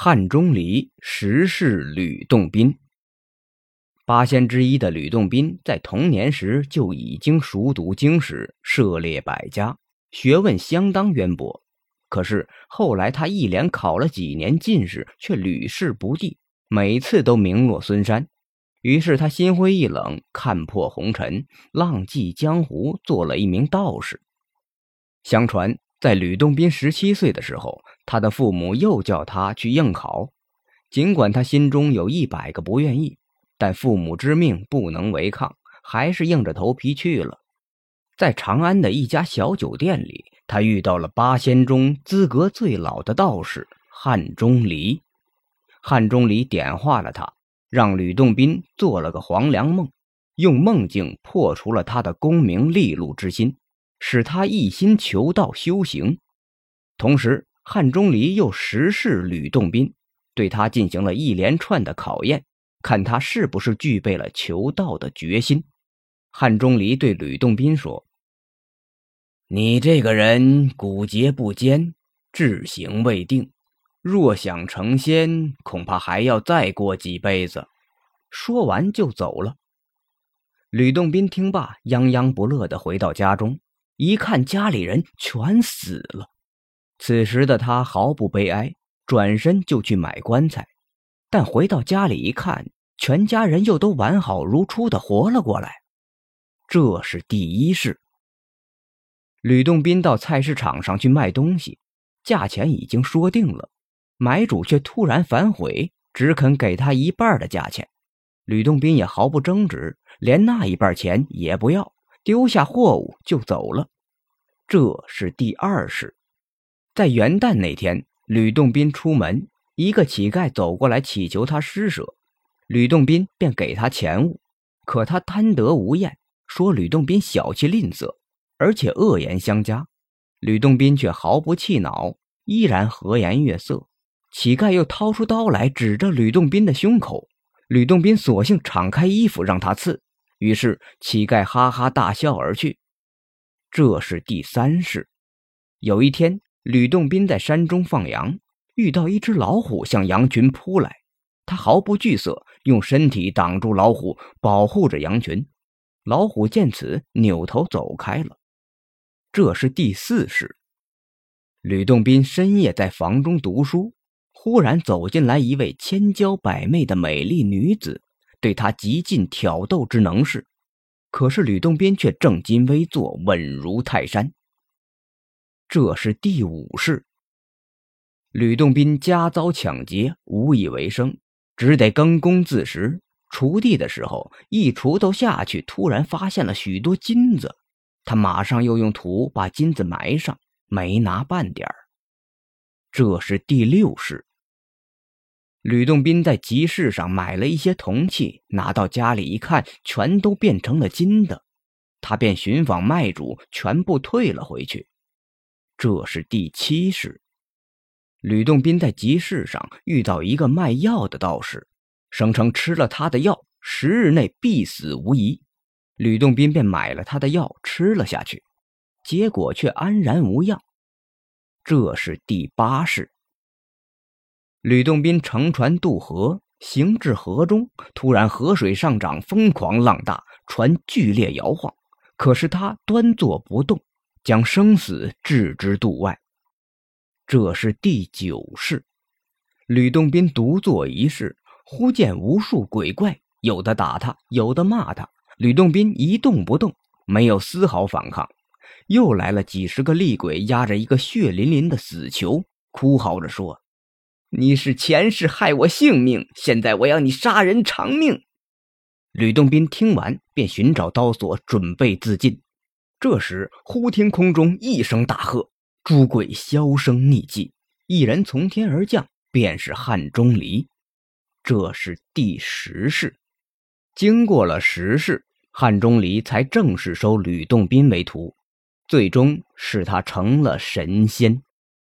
汉钟离实是吕洞宾。八仙之一的吕洞宾，在童年时就已经熟读经史，涉猎百家，学问相当渊博。可是后来他一连考了几年进士，却屡试不第，每次都名落孙山。于是他心灰意冷，看破红尘，浪迹江湖，做了一名道士。相传，在吕洞宾十七岁的时候，他的父母又叫他去应考，尽管他心中有一百个不愿意。但父母之命不能违抗，还是硬着头皮去了。在长安的一家小酒店里，他遇到了八仙中资格最老的道士汉钟离。汉钟离点化了他，让吕洞宾做了个黄粱梦，用梦境破除了他的功名利禄之心，使他一心求道修行。同时，汉钟离又实示吕洞宾，对他进行了一连串的考验。看他是不是具备了求道的决心。汉钟离对吕洞宾说：“你这个人骨节不坚，志行未定，若想成仙，恐怕还要再过几辈子。”说完就走了。吕洞宾听罢，泱泱不乐的回到家中，一看家里人全死了。此时的他毫不悲哀，转身就去买棺材。但回到家里一看，全家人又都完好如初的活了过来。这是第一事。吕洞宾到菜市场上去卖东西，价钱已经说定了，买主却突然反悔，只肯给他一半的价钱。吕洞宾也毫不争执，连那一半钱也不要，丢下货物就走了。这是第二事。在元旦那天，吕洞宾出门。一个乞丐走过来乞求他施舍，吕洞宾便给他钱物，可他贪得无厌，说吕洞宾小气吝啬，而且恶言相加。吕洞宾却毫不气恼，依然和颜悦色。乞丐又掏出刀来，指着吕洞宾的胸口，吕洞宾索性敞开衣服让他刺，于是乞丐哈哈大笑而去。这是第三世。有一天，吕洞宾在山中放羊。遇到一只老虎向羊群扑来，他毫不惧色，用身体挡住老虎，保护着羊群。老虎见此，扭头走开了。这是第四世。吕洞宾深夜在房中读书，忽然走进来一位千娇百媚的美丽女子，对他极尽挑逗之能事。可是吕洞宾却正襟危坐，稳如泰山。这是第五世。吕洞宾家遭抢劫，无以为生，只得耕工自食。锄地的时候，一锄头下去，突然发现了许多金子。他马上又用土把金子埋上，没拿半点儿。这是第六世。吕洞宾在集市上买了一些铜器，拿到家里一看，全都变成了金的。他便寻访卖主，全部退了回去。这是第七世。吕洞宾在集市上遇到一个卖药的道士，声称吃了他的药，十日内必死无疑。吕洞宾便买了他的药吃了下去，结果却安然无恙。这是第八世。吕洞宾乘船渡河，行至河中，突然河水上涨，疯狂浪大，船剧烈摇晃。可是他端坐不动，将生死置之度外。这是第九世，吕洞宾独坐一室，忽见无数鬼怪，有的打他，有的骂他。吕洞宾一动不动，没有丝毫反抗。又来了几十个厉鬼，压着一个血淋淋的死囚，哭嚎着说：“你是前世害我性命，现在我要你杀人偿命。”吕洞宾听完，便寻找刀索，准备自尽。这时，忽听空中一声大喝。诸鬼销声匿迹，一人从天而降，便是汉钟离。这是第十世。经过了十世，汉钟离才正式收吕洞宾为徒，最终使他成了神仙。